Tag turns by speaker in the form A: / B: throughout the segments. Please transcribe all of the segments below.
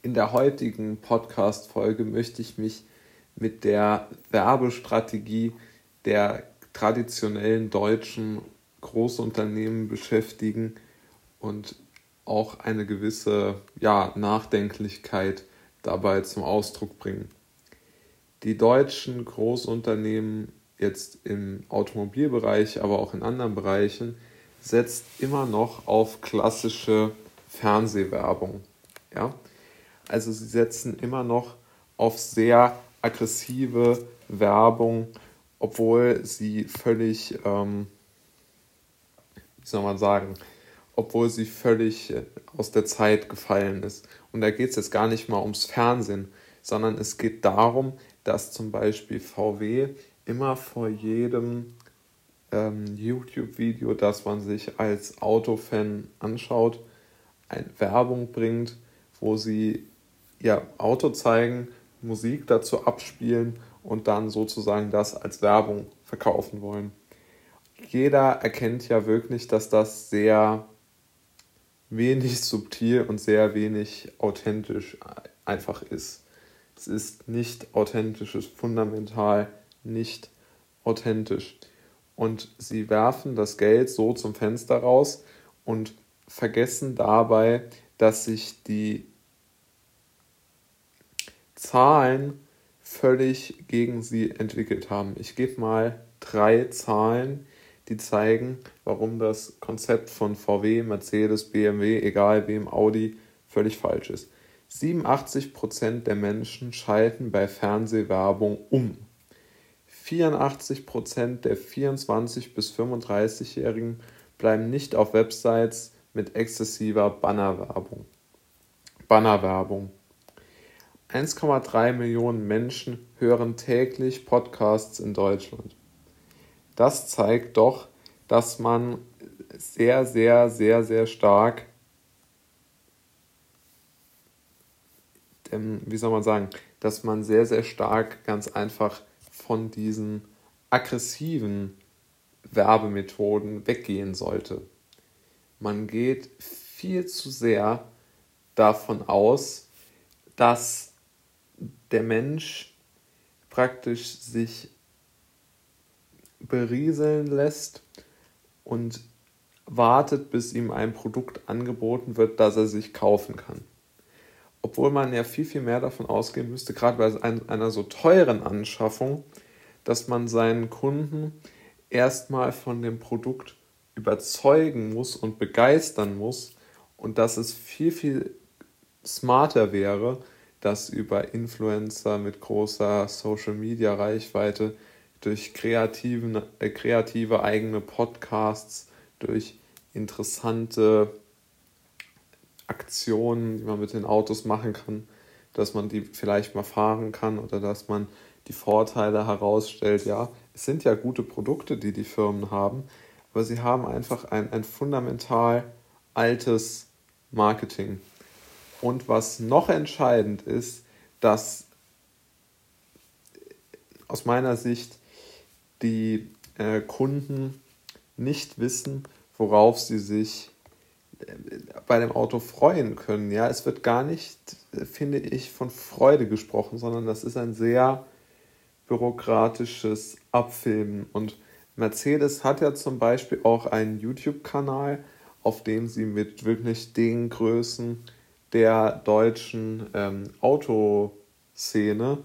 A: In der heutigen Podcast-Folge möchte ich mich mit der Werbestrategie der traditionellen deutschen Großunternehmen beschäftigen und auch eine gewisse ja, Nachdenklichkeit dabei zum Ausdruck bringen. Die deutschen Großunternehmen jetzt im Automobilbereich, aber auch in anderen Bereichen, setzt immer noch auf klassische Fernsehwerbung. Ja? Also sie setzen immer noch auf sehr aggressive Werbung, obwohl sie völlig, ähm, wie soll man sagen, obwohl sie völlig äh, aus der Zeit gefallen ist. Und da geht es jetzt gar nicht mal ums Fernsehen, sondern es geht darum, dass zum Beispiel VW immer vor jedem ähm, YouTube-Video, das man sich als Autofan anschaut, eine Werbung bringt, wo sie ihr Auto zeigen, Musik dazu abspielen und dann sozusagen das als Werbung verkaufen wollen. Jeder erkennt ja wirklich, dass das sehr wenig subtil und sehr wenig authentisch einfach ist. Es ist nicht authentisch, es ist fundamental nicht authentisch. Und sie werfen das Geld so zum Fenster raus und vergessen dabei, dass sich die Zahlen völlig gegen sie entwickelt haben. Ich gebe mal drei Zahlen, die zeigen, warum das Konzept von VW, Mercedes, BMW, egal wem, Audi, völlig falsch ist. 87% der Menschen schalten bei Fernsehwerbung um. 84% der 24- bis 35-Jährigen bleiben nicht auf Websites mit exzessiver Bannerwerbung. Bannerwerbung. 1,3 Millionen Menschen hören täglich Podcasts in Deutschland. Das zeigt doch, dass man sehr, sehr, sehr, sehr stark, ähm, wie soll man sagen, dass man sehr, sehr stark ganz einfach von diesen aggressiven Werbemethoden weggehen sollte. Man geht viel zu sehr davon aus, dass der Mensch praktisch sich berieseln lässt und wartet, bis ihm ein Produkt angeboten wird, das er sich kaufen kann. Obwohl man ja viel, viel mehr davon ausgehen müsste, gerade bei einer so teuren Anschaffung, dass man seinen Kunden erstmal von dem Produkt überzeugen muss und begeistern muss und dass es viel, viel smarter wäre, das über Influencer mit großer Social-Media-Reichweite durch kreativen, äh, kreative eigene Podcasts, durch interessante Aktionen, die man mit den Autos machen kann, dass man die vielleicht mal fahren kann oder dass man die Vorteile herausstellt. Ja, es sind ja gute Produkte, die die Firmen haben, aber sie haben einfach ein, ein fundamental altes Marketing. Und was noch entscheidend ist, dass aus meiner Sicht die äh, Kunden nicht wissen, worauf sie sich äh, bei dem Auto freuen können. Ja, es wird gar nicht, finde ich, von Freude gesprochen, sondern das ist ein sehr bürokratisches Abfilmen. Und Mercedes hat ja zum Beispiel auch einen YouTube-Kanal, auf dem sie mit wirklich den Größen der deutschen ähm, Autoszene,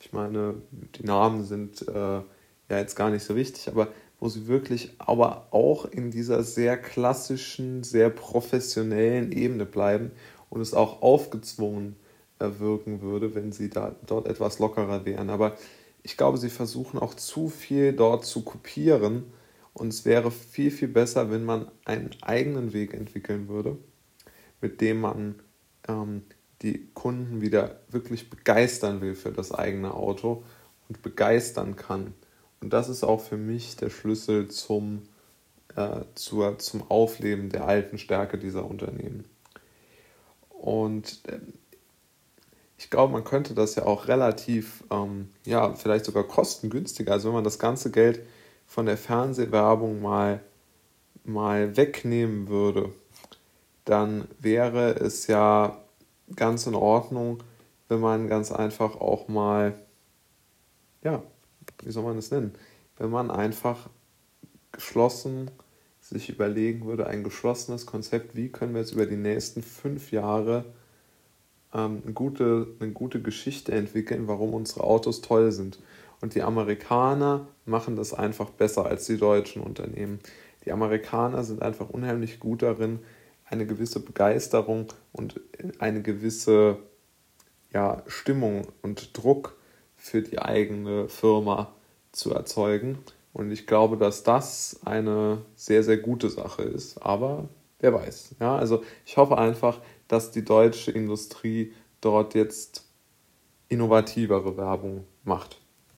A: ich meine, die Namen sind äh, ja jetzt gar nicht so wichtig, aber wo sie wirklich aber auch in dieser sehr klassischen, sehr professionellen Ebene bleiben und es auch aufgezwungen wirken würde, wenn sie da dort etwas lockerer wären. Aber ich glaube, sie versuchen auch zu viel dort zu kopieren und es wäre viel, viel besser, wenn man einen eigenen Weg entwickeln würde, mit dem man ähm, die Kunden wieder wirklich begeistern will für das eigene Auto und begeistern kann. Und das ist auch für mich der Schlüssel zum, äh, zur, zum Aufleben der alten Stärke dieser Unternehmen. Und äh, ich glaube, man könnte das ja auch relativ, ähm, ja, vielleicht sogar kostengünstiger, also wenn man das ganze Geld von der Fernsehwerbung mal, mal wegnehmen würde, dann wäre es ja ganz in Ordnung, wenn man ganz einfach auch mal, ja, wie soll man es nennen, wenn man einfach geschlossen sich überlegen würde, ein geschlossenes Konzept, wie können wir jetzt über die nächsten fünf Jahre ähm, eine, gute, eine gute Geschichte entwickeln, warum unsere Autos toll sind. Und die Amerikaner machen das einfach besser als die deutschen Unternehmen. Die Amerikaner sind einfach unheimlich gut darin, eine gewisse Begeisterung und eine gewisse ja, Stimmung und Druck für die eigene Firma zu erzeugen. Und ich glaube, dass das eine sehr, sehr gute Sache ist. Aber wer weiß. Ja, also ich hoffe einfach, dass die deutsche Industrie dort jetzt innovativere Werbung macht.